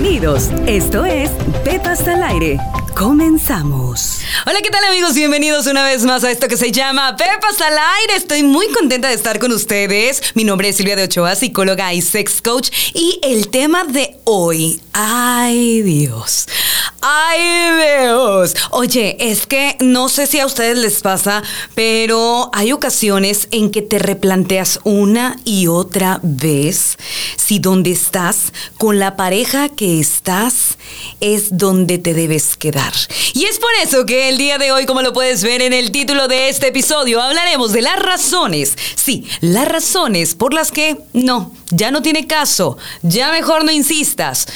Bienvenidos. Esto es Pepas al aire. Comenzamos. Hola, ¿qué tal amigos? Bienvenidos una vez más a esto que se llama Pepas al aire. Estoy muy contenta de estar con ustedes. Mi nombre es Silvia de Ochoa, psicóloga y sex coach. Y el tema de hoy, ay Dios, ay Dios. Oye, es que no sé si a ustedes les pasa, pero hay ocasiones en que te replanteas una y otra vez si donde estás con la pareja que estás es donde te debes quedar. Y es por eso que el día de hoy, como lo puedes ver en el título de este episodio, hablaremos de las razones, sí, las razones por las que no, ya no tiene caso, ya mejor no insistas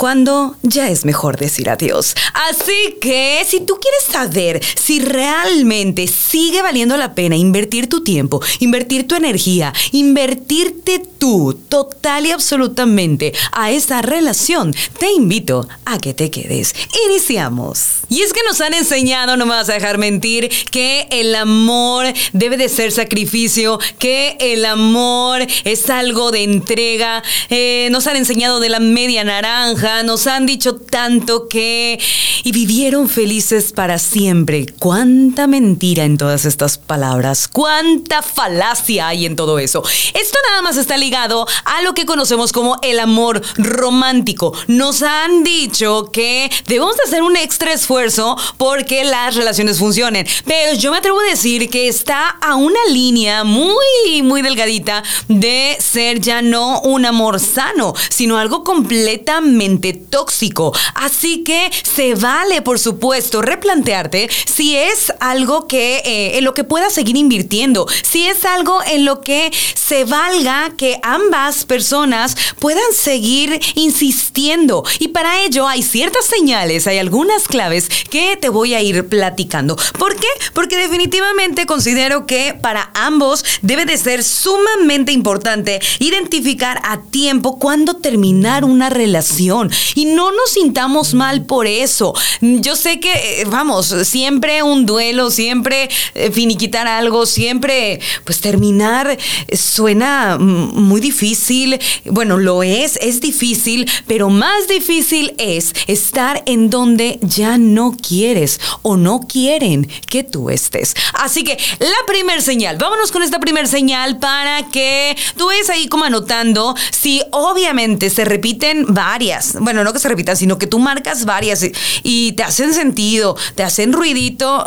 cuando ya es mejor decir adiós. Así que si tú quieres saber si realmente sigue valiendo la pena invertir tu tiempo, invertir tu energía, invertirte tú total y absolutamente a esa relación, te invito a que te quedes. Iniciamos. Y es que nos han enseñado, no me vas a dejar mentir, que el amor debe de ser sacrificio, que el amor es algo de entrega. Eh, nos han enseñado de la media naranja nos han dicho tanto que... y vivieron felices para siempre. Cuánta mentira en todas estas palabras, cuánta falacia hay en todo eso. Esto nada más está ligado a lo que conocemos como el amor romántico. Nos han dicho que debemos de hacer un extra esfuerzo porque las relaciones funcionen. Pero yo me atrevo a decir que está a una línea muy, muy delgadita de ser ya no un amor sano, sino algo completamente tóxico. Así que se vale, por supuesto, replantearte si es algo que eh, en lo que puedas seguir invirtiendo, si es algo en lo que se valga que ambas personas puedan seguir insistiendo. Y para ello hay ciertas señales, hay algunas claves que te voy a ir platicando. ¿Por qué? Porque definitivamente considero que para ambos debe de ser sumamente importante identificar a tiempo cuándo terminar una relación. Y no nos sintamos mal por eso. Yo sé que, eh, vamos, siempre un duelo, siempre eh, finiquitar algo, siempre, pues terminar eh, suena muy difícil. Bueno, lo es, es difícil, pero más difícil es estar en donde ya no quieres o no quieren que tú estés. Así que la primer señal, vámonos con esta primer señal para que tú ves ahí como anotando si obviamente se repiten varias bueno, no que se repitan, sino que tú marcas varias y, te hacen sentido, te hacen ruidito,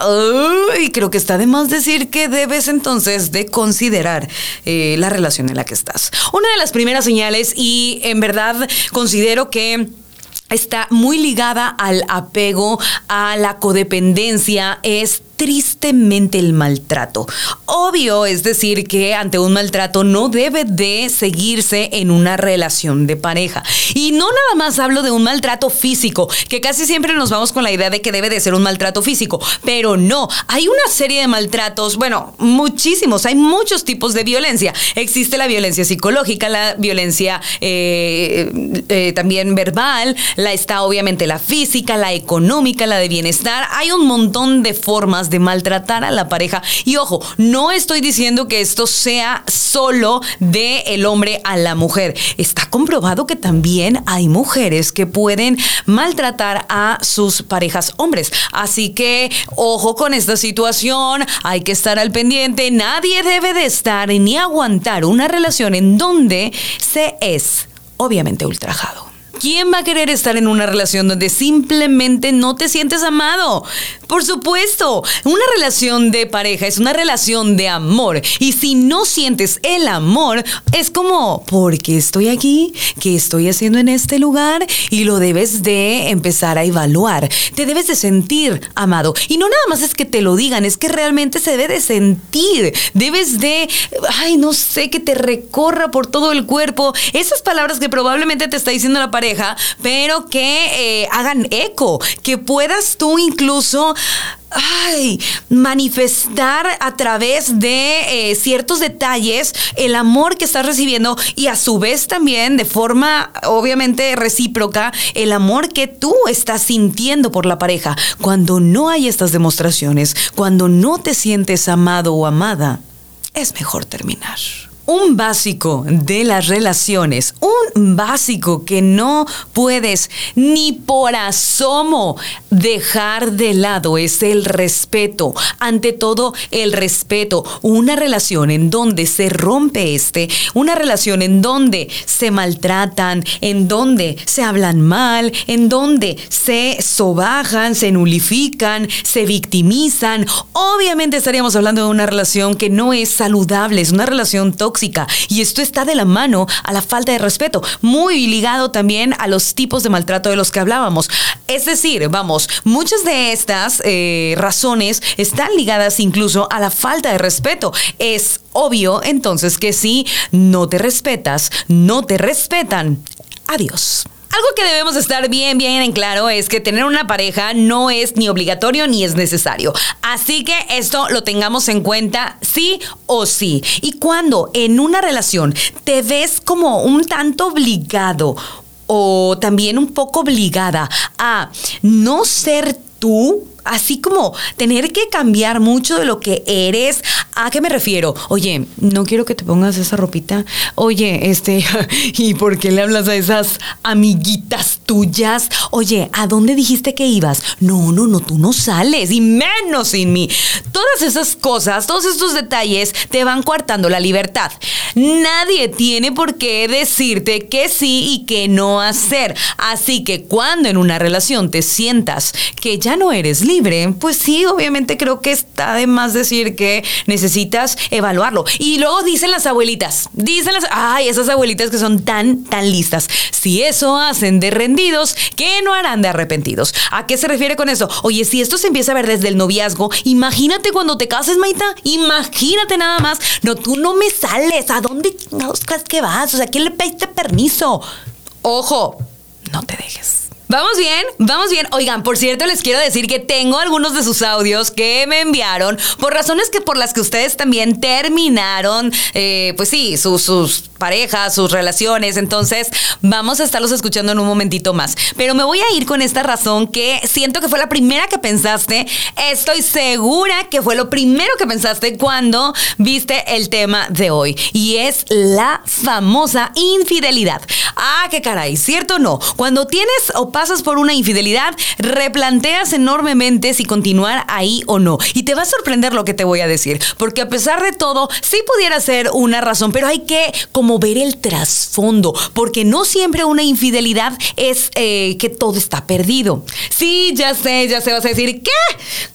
y creo que está de más decir que debes entonces de considerar eh, la relación en la que estás. Una de las primeras señales, y en verdad considero que está muy ligada al apego, a la codependencia, es tristemente el maltrato. Obvio, es decir, que ante un maltrato no debe de seguirse en una relación de pareja. Y no nada más hablo de un maltrato físico, que casi siempre nos vamos con la idea de que debe de ser un maltrato físico, pero no, hay una serie de maltratos, bueno, muchísimos, hay muchos tipos de violencia. Existe la violencia psicológica, la violencia eh, eh, también verbal, la está obviamente la física, la económica, la de bienestar. Hay un montón de formas de maltratar a la pareja. Y ojo, no estoy diciendo que esto sea solo de el hombre a la mujer. Está comprobado que también hay mujeres que pueden maltratar a sus parejas hombres. Así que ojo con esta situación, hay que estar al pendiente. Nadie debe de estar ni aguantar una relación en donde se es obviamente ultrajado. ¿Quién va a querer estar en una relación donde simplemente no te sientes amado? Por supuesto, una relación de pareja es una relación de amor. Y si no sientes el amor, es como, ¿por qué estoy aquí? ¿Qué estoy haciendo en este lugar? Y lo debes de empezar a evaluar. Te debes de sentir amado. Y no nada más es que te lo digan, es que realmente se debe de sentir. Debes de, ay, no sé, que te recorra por todo el cuerpo. Esas palabras que probablemente te está diciendo la pareja pero que eh, hagan eco, que puedas tú incluso manifestar a través de eh, ciertos detalles el amor que estás recibiendo y a su vez también de forma obviamente recíproca el amor que tú estás sintiendo por la pareja. Cuando no hay estas demostraciones, cuando no te sientes amado o amada, es mejor terminar. un básico de las relaciones, básico que no puedes ni por asomo dejar de lado es el respeto. Ante todo, el respeto. Una relación en donde se rompe este, una relación en donde se maltratan, en donde se hablan mal, en donde se sobajan, se nulifican, se victimizan. Obviamente estaríamos hablando de una relación que no es saludable, es una relación tóxica y esto está de la mano a la falta de respeto, muy ligado también a los tipos de maltrato de los que hablábamos. Es decir, vamos, muchas de estas eh, razones están ligadas incluso a la falta de respeto. Es obvio entonces que si no te respetas, no te respetan. Adiós. Algo que debemos estar bien, bien en claro es que tener una pareja no es ni obligatorio ni es necesario. Así que esto lo tengamos en cuenta sí o sí. Y cuando en una relación te ves como un tanto obligado o también un poco obligada a no ser tú, así como tener que cambiar mucho de lo que eres. ¿A qué me refiero? Oye, no quiero que te pongas esa ropita. Oye, este, ¿y por qué le hablas a esas amiguitas tuyas? Oye, ¿a dónde dijiste que ibas? No, no, no, tú no sales, y menos sin mí. Todas esas cosas, todos estos detalles te van coartando la libertad. Nadie tiene por qué decirte que sí y que no hacer. Así que cuando en una relación te sientas que ya no eres libre, pues sí, obviamente creo que está de más decir que necesitas evaluarlo. Y luego dicen las abuelitas, dicen las, ay, esas abuelitas que son tan, tan listas. Si eso hacen de rendidos, ¿qué no harán de arrepentidos? ¿A qué se refiere con eso? Oye, si esto se empieza a ver desde el noviazgo, imagínate cuando te cases, Maita, imagínate nada más. No, tú no me sales. ¿A dónde crees que vas? O sea, ¿quién le pediste permiso? Ojo, no te dejes. Vamos bien, vamos bien. Oigan, por cierto, les quiero decir que tengo algunos de sus audios que me enviaron por razones que por las que ustedes también terminaron, eh, pues sí, sus, parejas, sus relaciones. Entonces, vamos a estarlos escuchando en un momentito más. Pero me voy a ir con esta razón que siento que fue la primera que pensaste. Estoy segura que fue lo primero que pensaste cuando viste el tema de hoy. Y es la famosa infidelidad. Ah, qué caray, ¿cierto o no? Cuando tienes o por una infidelidad, replanteas enormemente si continuar ahí o no. Y te va a sorprender lo que te voy a decir, porque a pesar de todo, sí pudiera ser una razón, pero hay que como ver el trasfondo, porque no siempre una infidelidad es eh, que todo está perdido. Sí, ya sé, ya sé, vas a decir, ¿qué?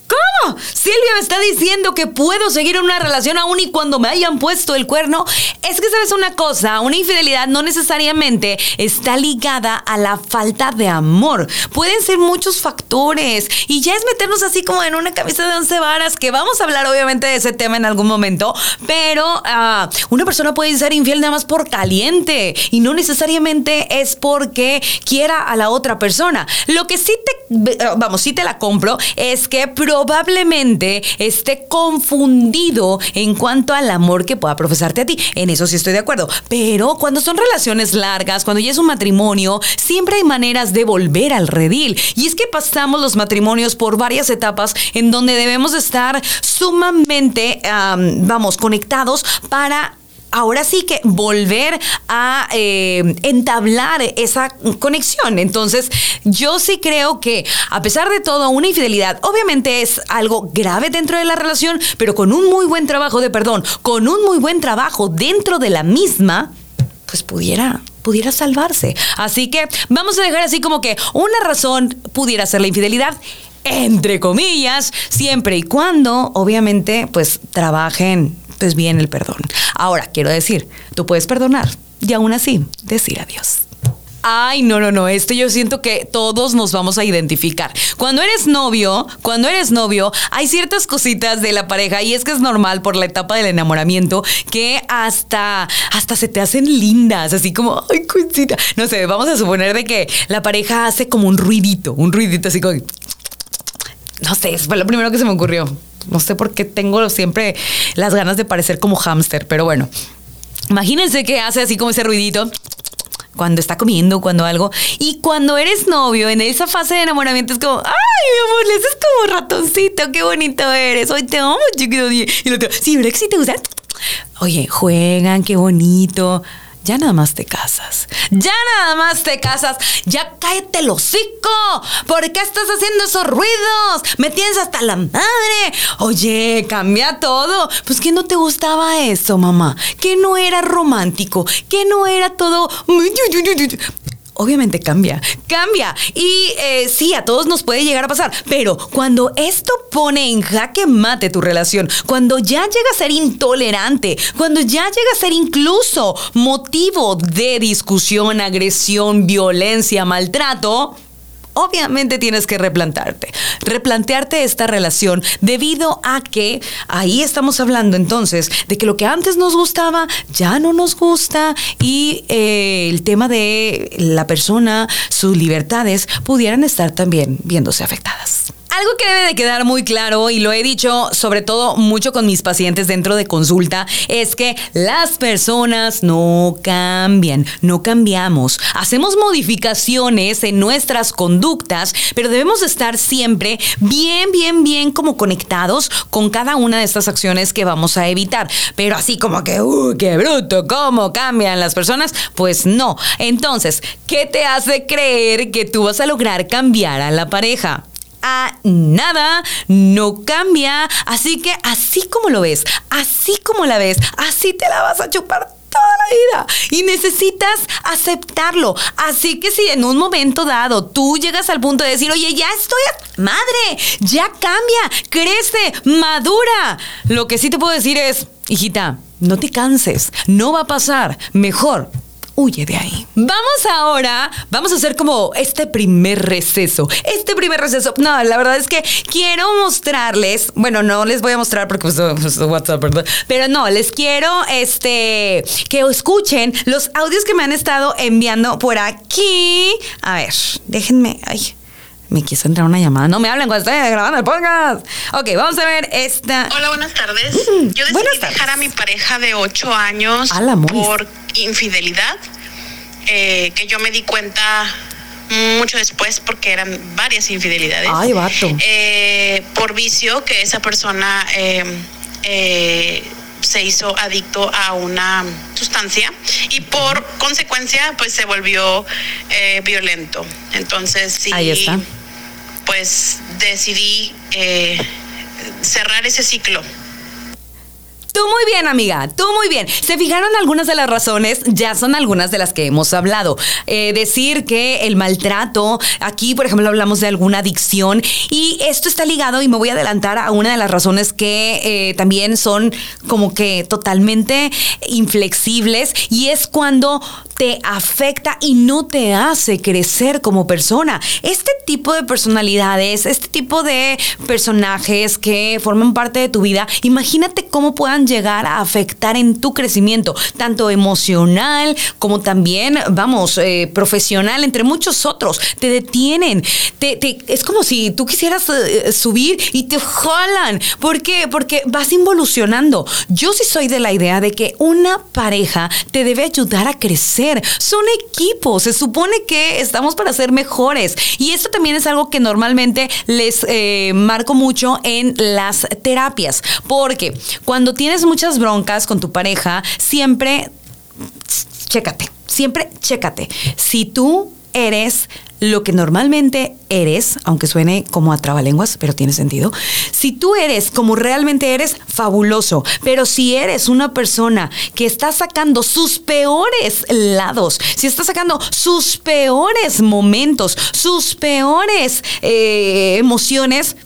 ¿Cómo? Silvia me está diciendo que puedo seguir en una relación aún y cuando me hayan puesto el cuerno. Es que sabes una cosa, una infidelidad no necesariamente está ligada a la falta de amor. Pueden ser muchos factores y ya es meternos así como en una camisa de once varas, que vamos a hablar obviamente de ese tema en algún momento, pero ah, una persona puede ser infiel nada más por caliente y no necesariamente es porque quiera a la otra persona. Lo que sí te, vamos, sí te la compro es que probablemente esté confundido en cuanto al amor que pueda profesarte a ti. En eso sí estoy de acuerdo. Pero cuando son relaciones largas, cuando ya es un matrimonio, siempre hay maneras de volver al redil. Y es que pasamos los matrimonios por varias etapas en donde debemos estar sumamente, vamos, conectados para ahora sí que volver a eh, entablar esa conexión. Entonces, yo sí creo que a pesar de todo, una infidelidad obviamente es algo grave dentro de la relación, pero con un muy buen trabajo de perdón, con un muy buen trabajo dentro de la misma, pues pudiera pudiera salvarse. Así que vamos a dejar así como que una razón pudiera ser la infidelidad entre comillas, siempre y cuando, obviamente, pues trabajen pues bien el perdón. Ahora, quiero decir, tú puedes perdonar y aún así decir adiós. Ay, no, no, no, esto yo siento que todos nos vamos a identificar. Cuando eres novio, cuando eres novio, hay ciertas cositas de la pareja y es que es normal por la etapa del enamoramiento que hasta, hasta se te hacen lindas, así como, ay, cosita. No sé, vamos a suponer de que la pareja hace como un ruidito, un ruidito así como... No sé, fue lo primero que se me ocurrió. No sé por qué tengo siempre las ganas de parecer como hámster, pero bueno. Imagínense que hace así como ese ruidito cuando está comiendo, cuando algo. Y cuando eres novio, en esa fase de enamoramiento es como, ay, mi amor, le haces como ratoncito, qué bonito eres. Hoy te amo, chiquito. Y lo sí, ¿verdad que sí te gusta? Oye, juegan, qué bonito ya nada más te casas. Ya nada más te casas. Ya cállate el hocico. ¿Por qué estás haciendo esos ruidos? Me tienes hasta la madre. Oye, cambia todo. Pues que no te gustaba eso, mamá. Que no era romántico. Que no era todo obviamente cambia, cambia. Y eh, sí, a todos nos puede llegar a pasar, pero cuando esto pone en jaque mate tu relación, cuando ya llega a ser intolerante, cuando ya llega a ser incluso motivo de discusión, agresión, violencia, maltrato, obviamente tienes que replantearte. Replantearte esta relación debido a que ahí estamos hablando entonces de que lo que antes nos gustaba ya no nos gusta y eh, el tema de la persona, sus libertades pudieran estar también viéndose afectadas. Algo que debe de quedar muy claro, y lo he dicho sobre todo mucho con mis pacientes dentro de consulta, es que las personas no cambian, no cambiamos. Hacemos modificaciones en nuestras conductas, pero debemos estar siempre bien, bien, bien como conectados con cada una de estas acciones que vamos a evitar. Pero así como que, ¡uh, qué bruto! ¿Cómo cambian las personas? Pues no. Entonces, ¿qué te hace creer que tú vas a lograr cambiar a la pareja? A nada, no cambia. Así que así como lo ves, así como la ves, así te la vas a chupar toda la vida y necesitas aceptarlo. Así que si en un momento dado tú llegas al punto de decir, oye, ya estoy, madre, ya cambia, crece, madura. Lo que sí te puedo decir es, hijita, no te canses, no va a pasar. Mejor huye de ahí. Vamos ahora, vamos a hacer como este primer receso. Este primer receso, no, la verdad es que quiero mostrarles, bueno, no les voy a mostrar porque pues, pues WhatsApp, ¿verdad? Pero no, les quiero este que escuchen los audios que me han estado enviando por aquí. A ver, déjenme, ay, me quiso entrar una llamada. No me hablen cuando estoy grabando el podcast. Ok, vamos a ver esta. Hola, buenas tardes. Mm, yo decidí dejar a mi pareja de ocho años por infidelidad, eh, que yo me di cuenta mucho después porque eran varias infidelidades. Ay, vato. Eh, por vicio que esa persona eh, se hizo adicto a una sustancia y por consecuencia pues se volvió violento. Entonces sí. Ahí está pues decidí cerrar ese ciclo. Tú muy bien, amiga, tú muy bien. ¿Se fijaron algunas de las razones? Ya son algunas de las que hemos hablado. Eh, decir que el maltrato, aquí por ejemplo hablamos de alguna adicción y esto está ligado y me voy a adelantar a una de las razones que eh, también son como que totalmente inflexibles y es cuando te afecta y no te hace crecer como persona. Este tipo de personalidades, este tipo de personajes que forman parte de tu vida, imagínate cómo puedan llegar a afectar en tu crecimiento, tanto emocional como también, vamos, eh, profesional, entre muchos otros. Te detienen. Es como si tú quisieras eh, subir y te jalan. ¿Por qué? Porque vas involucionando. Yo sí soy de la idea de que una pareja te debe ayudar a crecer. Son equipos. Se supone que estamos para ser mejores. Y esto también es algo que normalmente les eh, marco mucho en las terapias. Porque cuando tienes muchas broncas con tu pareja, siempre chécate, siempre chécate. Si tú eres lo que normalmente eres, aunque suene como a trabalenguas, pero tiene sentido. Si tú eres como realmente eres, fabuloso. Pero si eres una persona que está sacando sus peores lados, si está sacando sus peores momentos, sus peores eh, emociones,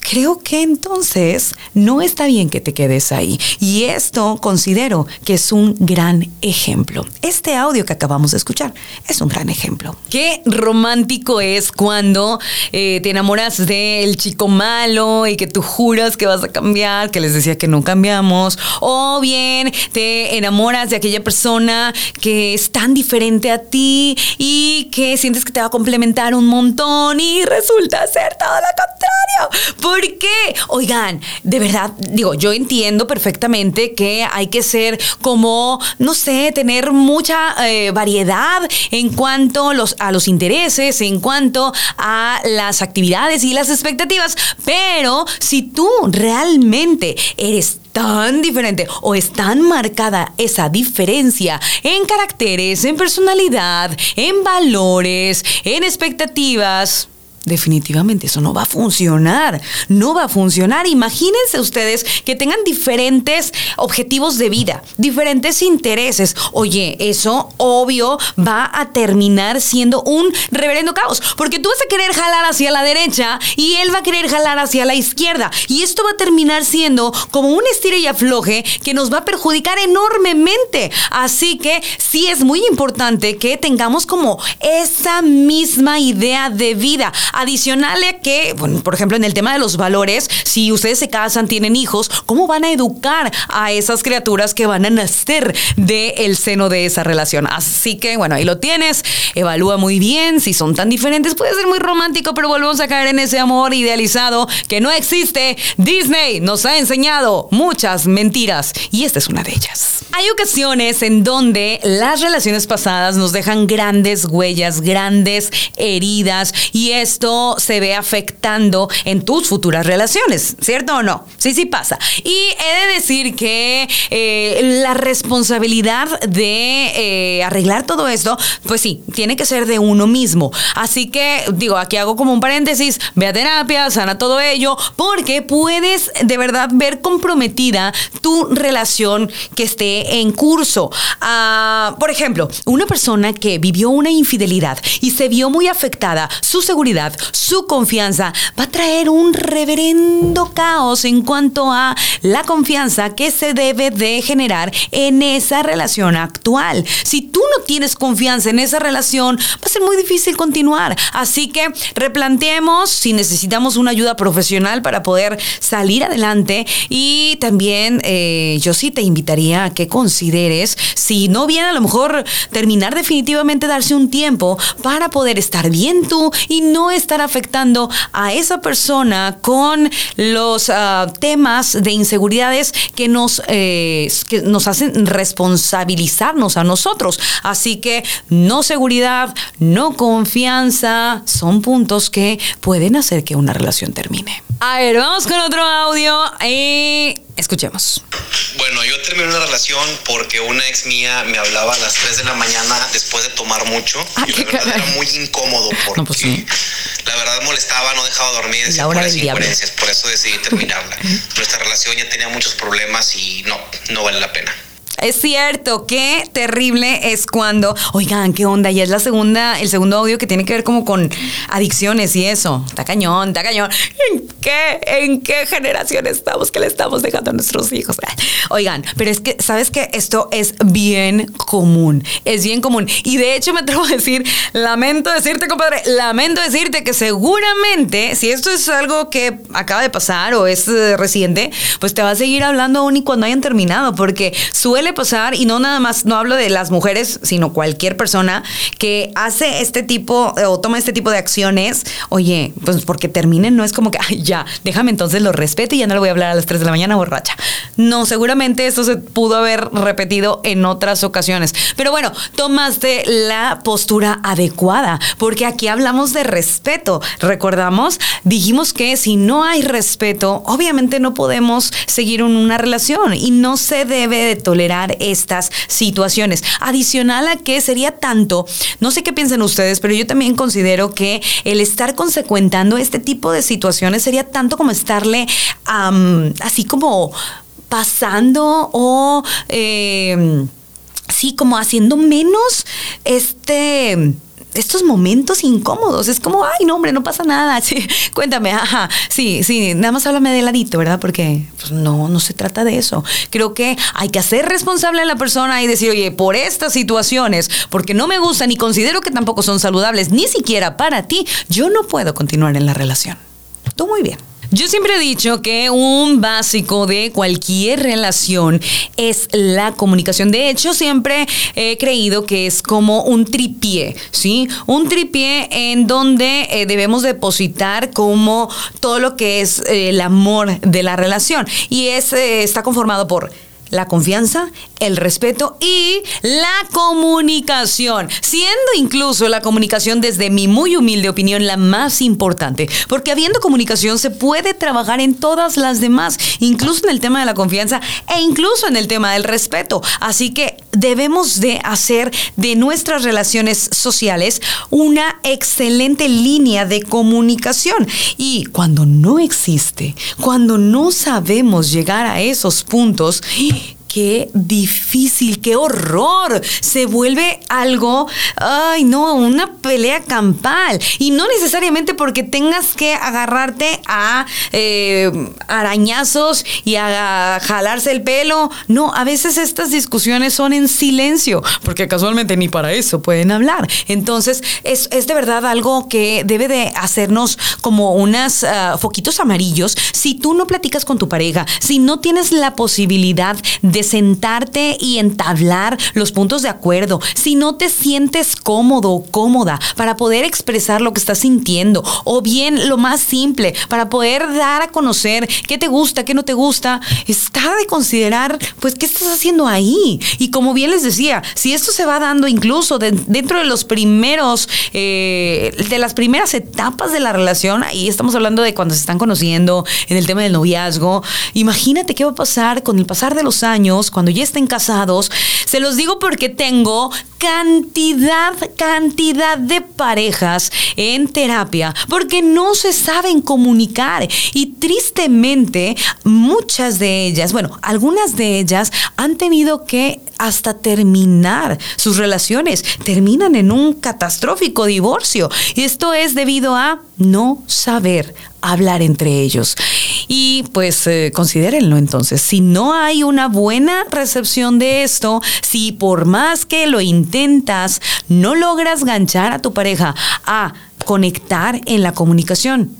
creo que entonces no está bien que te quedes ahí. Y esto considero que es un gran ejemplo. Este audio que acabamos de escuchar es un gran ejemplo. Qué romántico es cuando eh, te enamoras del chico malo y que tú juras que vas a cambiar, que les decía que no cambiamos, o bien te enamoras de aquella persona que es tan diferente a ti y que sientes que te va a complementar un montón y resulta ser todo lo contrario. ¿Por qué? Oigan, de verdad, digo, yo entiendo perfectamente que hay que ser como, no sé, tener mucha eh, variedad en cuanto a los intereses, en cuanto a las actividades y las expectativas, pero si tú realmente eres tan diferente o es tan marcada esa diferencia en caracteres, en personalidad, en valores, en expectativas, Definitivamente eso no va a funcionar, no va a funcionar. Imagínense ustedes que tengan diferentes objetivos de vida, diferentes intereses. Oye, eso obvio va a terminar siendo un reverendo caos, porque tú vas a querer jalar hacia la derecha y él va a querer jalar hacia la izquierda. Y esto va a terminar siendo como un estira y afloje que nos va a perjudicar enormemente. Así que sí es muy importante que tengamos como esa misma idea de vida Adicional a que, bueno, por ejemplo, en el tema de los valores, si ustedes se casan, tienen hijos, ¿cómo van a educar a esas criaturas que van a nacer del seno de esa relación? Así que, bueno, ahí lo tienes. Evalúa muy bien. Si son tan diferentes, puede ser muy romántico, pero volvemos a caer en ese amor idealizado que no existe. Disney nos ha enseñado muchas mentiras y esta es una de ellas. Hay ocasiones en donde las relaciones pasadas nos dejan grandes huellas, grandes heridas y es esto se ve afectando en tus futuras relaciones, ¿cierto o no? Sí, sí pasa. Y he de decir que eh, la responsabilidad de eh, arreglar todo esto, pues sí, tiene que ser de uno mismo. Así que, digo, aquí hago como un paréntesis, ve a terapia, sana todo ello, porque puedes de verdad ver comprometida tu relación que esté en curso. Ah, por ejemplo, una persona que vivió una infidelidad y se vio muy afectada, su seguridad, su confianza, va a traer un reverendo caos en cuanto a la confianza que se debe de generar en esa relación actual. Si tú no tienes confianza en esa relación, va a ser muy difícil continuar. Así que replanteemos si necesitamos una ayuda profesional para poder salir adelante y también eh, yo sí te invitaría a que consideres, si no bien a lo mejor terminar definitivamente darse un tiempo para poder estar bien tú y no estar afectando a esa persona con los ah, temas de inseguridades que nos, eh, que nos hacen responsabilizarnos a nosotros. Así que no seguridad, no confianza, son puntos que pueden hacer que una relación termine. A ver, vamos con otro audio y escuchemos. Bueno, yo terminé una relación porque una ex mía me hablaba a las 3 de la mañana después de tomar mucho. Ah, y la verdad era muy incómodo porque pues sí. la verdad molestaba, no dejaba dormir, decía La hora del diablo. por eso decidí terminarla. Nuestra relación ya tenía muchos problemas y no, no vale la pena. Es cierto, qué terrible es cuando, oigan, qué onda, ya es la segunda, el segundo audio que tiene que ver como con adicciones y eso. Está cañón, está cañón. ¿En qué, en qué generación estamos que le estamos dejando a nuestros hijos? Oigan, pero es que, ¿sabes qué? Esto es bien común, es bien común. Y de hecho me atrevo a decir, lamento decirte, compadre, lamento decirte que seguramente, si esto es algo que acaba de pasar o es eh, reciente, pues te va a seguir hablando aún y cuando hayan terminado, porque suele pasar, y no nada más, no hablo de las mujeres, sino cualquier persona que hace este tipo eh, o toma este tipo de acciones, oye, pues porque terminen, no es como que, ya, déjame entonces lo respeto y ya no le voy a hablar a las 3 de la mañana borracha. No, seguramente esto se pudo haber repetido en otras ocasiones. Pero bueno, tomaste la postura adecuada, porque aquí hablamos de respeto. Recordamos, dijimos que si no hay respeto, obviamente no podemos seguir una relación y no se debe de tolerar estas situaciones. Adicional a que sería tanto, no sé qué piensan ustedes, pero yo también considero que el estar consecuentando este tipo de situaciones sería tanto como estarle así como pasando o eh, sí como haciendo menos este estos momentos incómodos. Es como, ay, no, hombre, no pasa nada. Sí, cuéntame, ajá. Sí, sí, nada más háblame de ladito, ¿verdad? Porque pues, no, no se trata de eso. Creo que hay que hacer responsable a la persona y decir, oye, por estas situaciones, porque no me gustan y considero que tampoco son saludables, ni siquiera para ti, yo no puedo continuar en la relación. Tú muy bien. Yo siempre he dicho que un básico de cualquier relación es la comunicación. De hecho, siempre he creído que es como un tripié, ¿sí? Un tripié en donde eh, debemos depositar como todo lo que es eh, el amor de la relación. Y es, eh, está conformado por la confianza, el respeto y la comunicación, siendo incluso la comunicación desde mi muy humilde opinión la más importante, porque habiendo comunicación se puede trabajar en todas las demás, incluso en el tema de la confianza e incluso en el tema del respeto. Así que debemos de hacer de nuestras relaciones sociales una excelente línea de comunicación. Y cuando no existe, cuando no sabemos llegar a esos puntos, qué difícil, qué horror. Se vuelve algo, ay no, una pelea campal. Y no necesariamente porque tengas que agarrarte a eh, arañazos y a jalarse el pelo. No, a veces estas discusiones son en silencio, porque casualmente ni para eso pueden hablar. Entonces, es, de verdad algo que debe de hacernos como unos ah, foquitos amarillos. Si tú no platicas con tu pareja, si no tienes la posibilidad de sentarte y entablar los puntos de acuerdo, si no te sientes cómodo o cómoda para poder expresar lo que estás sintiendo, o bien lo más simple, para poder dar a conocer qué te gusta, qué no te gusta, está de considerar, pues, qué estás haciendo ahí. Y como bien les decía, si esto se va dando incluso dentro de los primeros, eh, de las primeras etapas de la relación, ahí estamos hablando de cuando se están conociendo, en el tema del noviazgo, imagínate qué va a pasar con el pasar de los años cuando ya estén casados. Se los digo porque tengo cantidad, cantidad de parejas en terapia porque no se saben comunicar y tristemente muchas de ellas, bueno, algunas de ellas han tenido que hasta terminar sus relaciones, terminan en un catastrófico divorcio y esto es debido a no saber hablar entre ellos. Y pues eh, considérenlo entonces, si no hay una buena recepción de esto, si por más que lo intentas, no logras ganchar a tu pareja a conectar en la comunicación,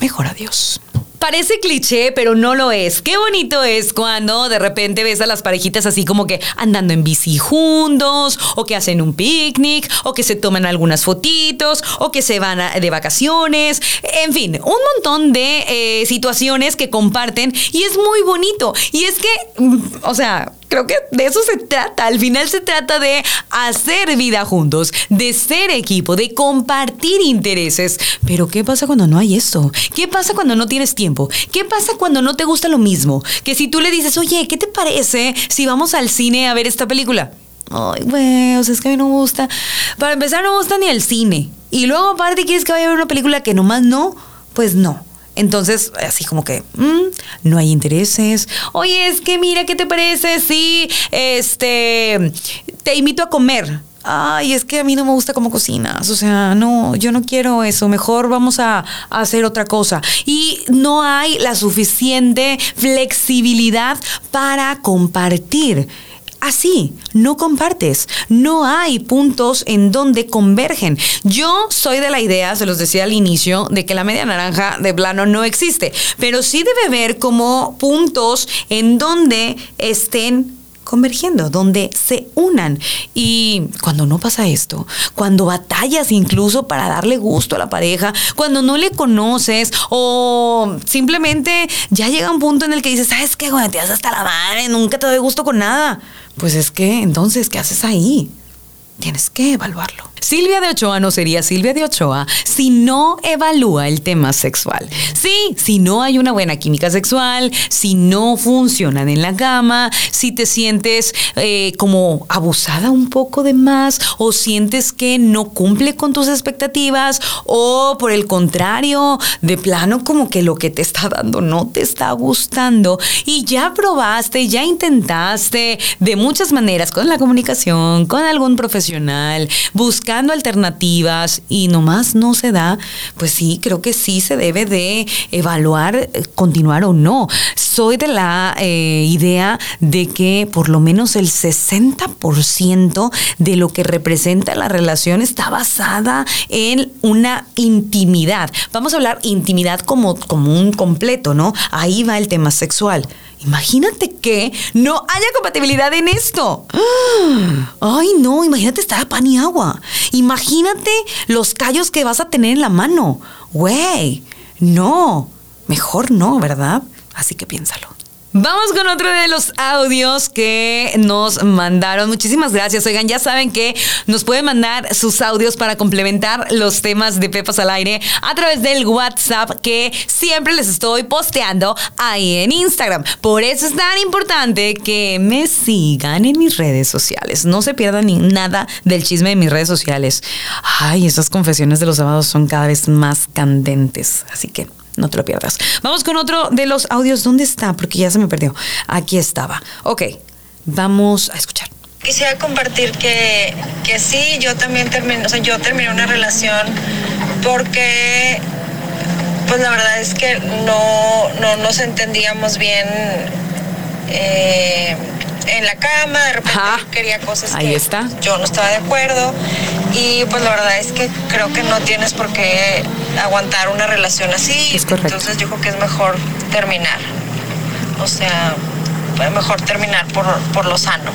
mejor adiós. Parece cliché, pero no lo es. Qué bonito es cuando de repente ves a las parejitas así como que andando en bici juntos, o que hacen un picnic, o que se toman algunas fotitos, o que se van de vacaciones. En fin, un montón de eh, situaciones que comparten y es muy bonito. Y es que, mm, o sea, Creo que de eso se trata. Al final se trata de hacer vida juntos, de ser equipo, de compartir intereses. Pero ¿qué pasa cuando no hay eso? ¿Qué pasa cuando no tienes tiempo? ¿Qué pasa cuando no te gusta lo mismo? Que si tú le dices, oye, ¿qué te parece si vamos al cine a ver esta película? Ay, güey, o sea, es que a mí no me gusta. Para empezar, no me gusta ni el cine. Y luego, aparte, quieres que vaya a ver una película que nomás no, pues no. Entonces, así como que, mm, no hay intereses. Oye, es que mira, ¿qué te parece si este te invito a comer? Ay, es que a mí no me gusta cómo cocinas. O sea, no, yo no quiero eso. Mejor vamos a hacer otra cosa. Y no hay la suficiente flexibilidad para compartir así, no compartes, no hay puntos en donde convergen. Yo soy de la idea, se los decía al inicio, de que la media naranja de plano no existe, pero sí debe haber como puntos en donde estén convergiendo, donde se unan. Y cuando no pasa esto, cuando batallas incluso para darle gusto a la pareja, cuando no le conoces o simplemente ya llega un punto en el que dices, ¿sabes qué? Cuando te das hasta la madre, nunca te doy gusto con nada. Pues es que entonces, ¿qué haces ahí? Tienes que evaluarlo. Silvia de Ochoa no sería Silvia de Ochoa si no evalúa el tema sexual. Sí, si no hay una buena química sexual, si no funcionan en la cama, si te sientes eh, como abusada un poco de más o sientes que no cumple con tus expectativas o por el contrario, de plano como que lo que te está dando no te está gustando y ya probaste, ya intentaste de muchas maneras con la comunicación, con algún profesional, buscar alternativas y nomás no se da, pues sí, creo que sí se debe de evaluar eh, continuar o no. Soy de la eh, idea de que por lo menos el 60% de lo que representa la relación está basada en una intimidad. Vamos a hablar intimidad como, como un completo, ¿no? Ahí va el tema sexual. Imagínate que no haya compatibilidad en esto. Ay, no, imagínate estar a pan y agua. Imagínate los callos que vas a tener en la mano. Güey, no, mejor no, ¿verdad? Así que piénsalo. Vamos con otro de los audios que nos mandaron. Muchísimas gracias. Oigan, ya saben que nos pueden mandar sus audios para complementar los temas de Pepas al aire a través del WhatsApp que siempre les estoy posteando ahí en Instagram. Por eso es tan importante que me sigan en mis redes sociales. No se pierdan ni nada del chisme de mis redes sociales. Ay, esas confesiones de los sábados son cada vez más candentes. Así que no te lo pierdas. Vamos con otro de los audios. ¿Dónde está? Porque ya se me perdió. Aquí estaba. Ok, vamos a escuchar. Quisiera compartir que, que sí, yo también terminé, o sea, yo terminé una relación porque, pues la verdad es que no, no nos entendíamos bien eh, en la cama, de repente Ajá. quería cosas Ahí que está. yo no estaba de acuerdo y pues la verdad es que creo que no tienes por qué aguantar una relación así, entonces yo creo que es mejor terminar, o sea, mejor terminar por, por lo sano.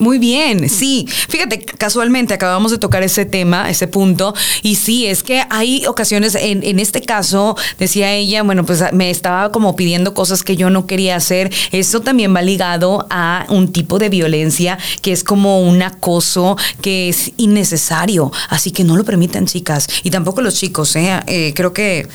Muy bien, sí. Fíjate, casualmente acabamos de tocar ese tema, ese punto, y sí, es que hay ocasiones, en, en este caso, decía ella, bueno, pues me estaba como pidiendo cosas que yo no quería hacer. Eso también va ligado a un tipo de violencia que es como un acoso que es innecesario. Así que no lo permitan, chicas, y tampoco los chicos, ¿eh? Eh, creo que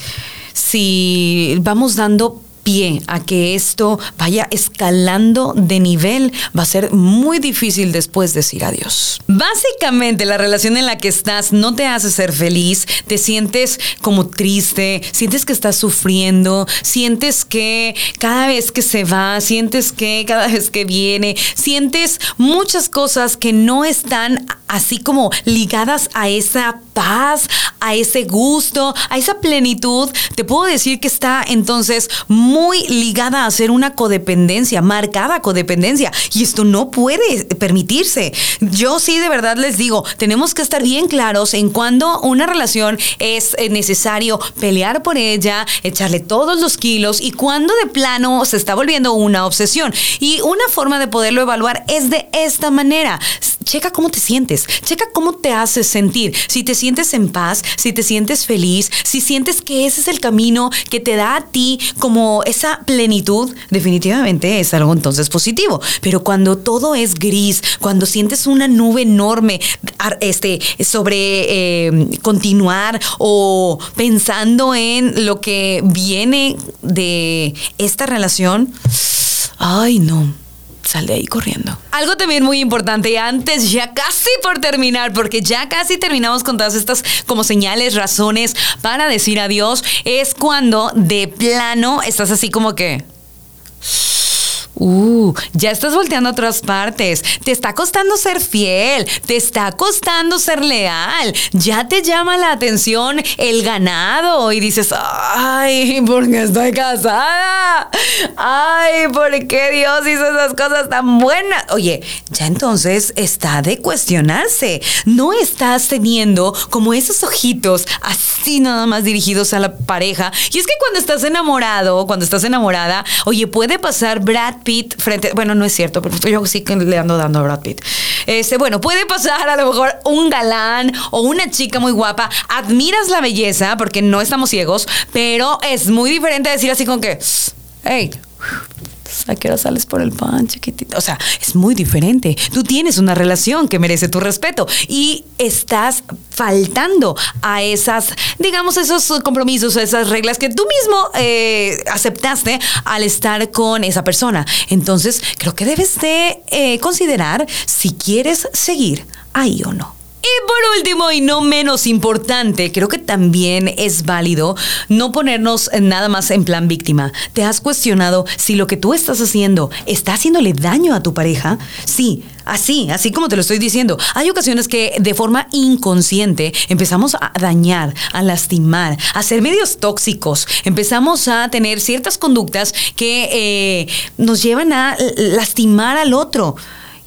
si vamos dando pie a que esto vaya escalando de nivel, va a ser muy difícil después decir adiós. Básicamente, la relación en la que estás no te hace ser feliz, te sientes como triste, sientes que estás sufriendo, sientes que cada vez que se va, sientes que cada vez que viene, sientes muchas cosas que no están así como ligadas a esa paz, a ese gusto, a esa plenitud. Te puedo decir que está entonces muy ligada a ser una codependencia, marcada codependencia. Y esto no puede permitirse. Yo sí de verdad les digo, tenemos que estar bien claros en cuando una relación es eh, necesario pelear por ella, echarle todos los kilos y cuando de plano se está volviendo una obsesión. Y una forma de poderlo evaluar es de esta manera. Checa cómo te sientes, checa cómo te haces sentir. Si te sientes en paz, si te sientes feliz, si sientes que ese es el camino que te da a ti como esa plenitud, definitivamente es algo entonces positivo. Pero cuando todo es gris, cuando sientes una nube enorme este, sobre eh, continuar o pensando en lo que viene de esta relación, ay no. Sal de ahí corriendo. Algo también muy importante, y antes ya casi por terminar, porque ya casi terminamos con todas estas como señales, razones para decir adiós, es cuando de plano estás así como que... Uh, ya estás volteando a otras partes. Te está costando ser fiel. Te está costando ser leal. Ya te llama la atención el ganado y dices, ay, porque estoy casada. Ay, ¿por qué Dios hizo esas cosas tan buenas? Oye, ya entonces está de cuestionarse. No estás teniendo como esos ojitos así nada más dirigidos a la pareja. Y es que cuando estás enamorado, cuando estás enamorada, oye, puede pasar Brad Pitt frente. Bueno, no es cierto, pero yo sí que le ando dando a Brad Pitt. Este, bueno, puede pasar a lo mejor un galán o una chica muy guapa. Admiras la belleza, porque no estamos ciegos, pero es muy diferente decir así como que, hey. ¿A qué hora sales por el pan, chiquitita? O sea, es muy diferente. Tú tienes una relación que merece tu respeto y estás faltando a esas, digamos, esos compromisos, esas reglas que tú mismo eh, aceptaste al estar con esa persona. Entonces, creo que debes de eh, considerar si quieres seguir ahí o no. Y por último, y no menos importante, creo que también es válido no ponernos nada más en plan víctima. ¿Te has cuestionado si lo que tú estás haciendo está haciéndole daño a tu pareja? Sí, así, así como te lo estoy diciendo. Hay ocasiones que de forma inconsciente empezamos a dañar, a lastimar, a ser medios tóxicos. Empezamos a tener ciertas conductas que eh, nos llevan a lastimar al otro.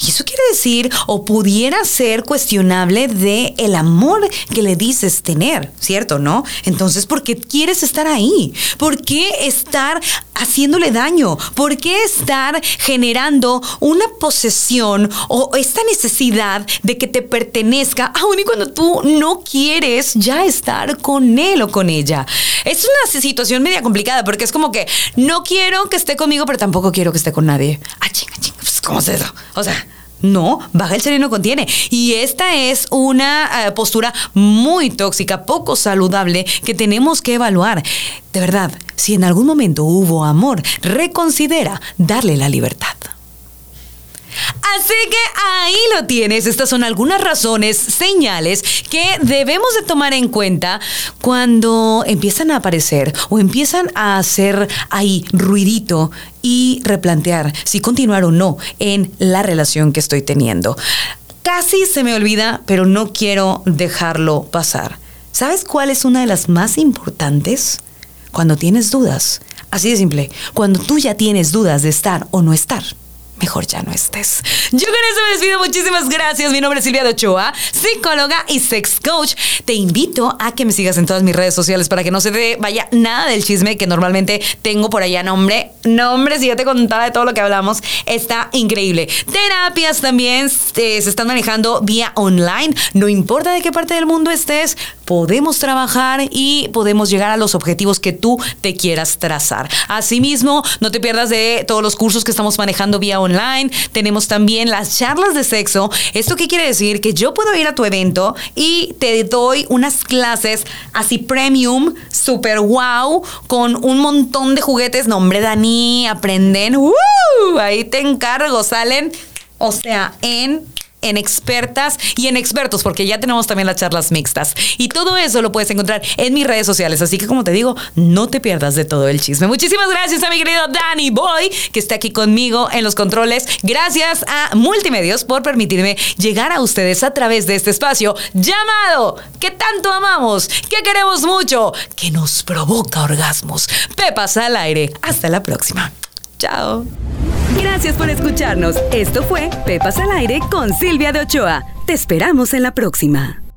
Y eso quiere decir, o pudiera ser cuestionable de el amor que le dices tener, ¿cierto? ¿No? Entonces, ¿por qué quieres estar ahí? ¿Por qué estar haciéndole daño? ¿Por qué estar generando una posesión o esta necesidad de que te pertenezca, aun y cuando tú no quieres ya estar con él o con ella? Es una situación media complicada porque es como que no quiero que esté conmigo, pero tampoco quiero que esté con nadie. Ah, ¿cómo es eso? O sea, no, baja el sereno contiene. Y esta es una eh, postura muy tóxica, poco saludable, que tenemos que evaluar. De verdad, si en algún momento hubo amor, reconsidera darle la libertad. Así que ahí lo tienes. Estas son algunas razones, señales que debemos de tomar en cuenta cuando empiezan a aparecer o empiezan a hacer ahí ruidito y replantear si continuar o no en la relación que estoy teniendo. Casi se me olvida, pero no quiero dejarlo pasar. ¿Sabes cuál es una de las más importantes? Cuando tienes dudas. Así de simple. Cuando tú ya tienes dudas de estar o no estar mejor ya no estés. Yo con eso me despido. Muchísimas gracias. Mi nombre es Silvia de Ochoa, psicóloga y sex coach. Te invito a que me sigas en todas mis redes sociales para que no se te vaya nada del chisme que normalmente tengo por allá. Nombre, nombre, si ya te contaba de todo lo que hablamos, está increíble. Terapias también eh, se están manejando vía online. No importa de qué parte del mundo estés, podemos trabajar y podemos llegar a los objetivos que tú te quieras trazar. Asimismo, no te pierdas de todos los cursos que estamos manejando vía online tenemos también las charlas de sexo. ¿Esto qué quiere decir? Que yo puedo ir a tu evento y te doy unas clases así premium, super wow, con un montón de juguetes. Nombre Dani, aprenden. Ahí te encargo, salen, o sea, en en expertas y en expertos, porque ya tenemos también las charlas mixtas. Y todo eso lo puedes encontrar en mis redes sociales. Así que, como te digo, no te pierdas de todo el chisme. Muchísimas gracias a mi querido Danny Boy, que está aquí conmigo en los controles. Gracias a Multimedios por permitirme llegar a ustedes a través de este espacio llamado que tanto amamos, que queremos mucho, que nos provoca orgasmos. Pepas al aire. Hasta la próxima. Chao. Gracias por escucharnos. Esto fue Pepas al Aire con Silvia de Ochoa. Te esperamos en la próxima.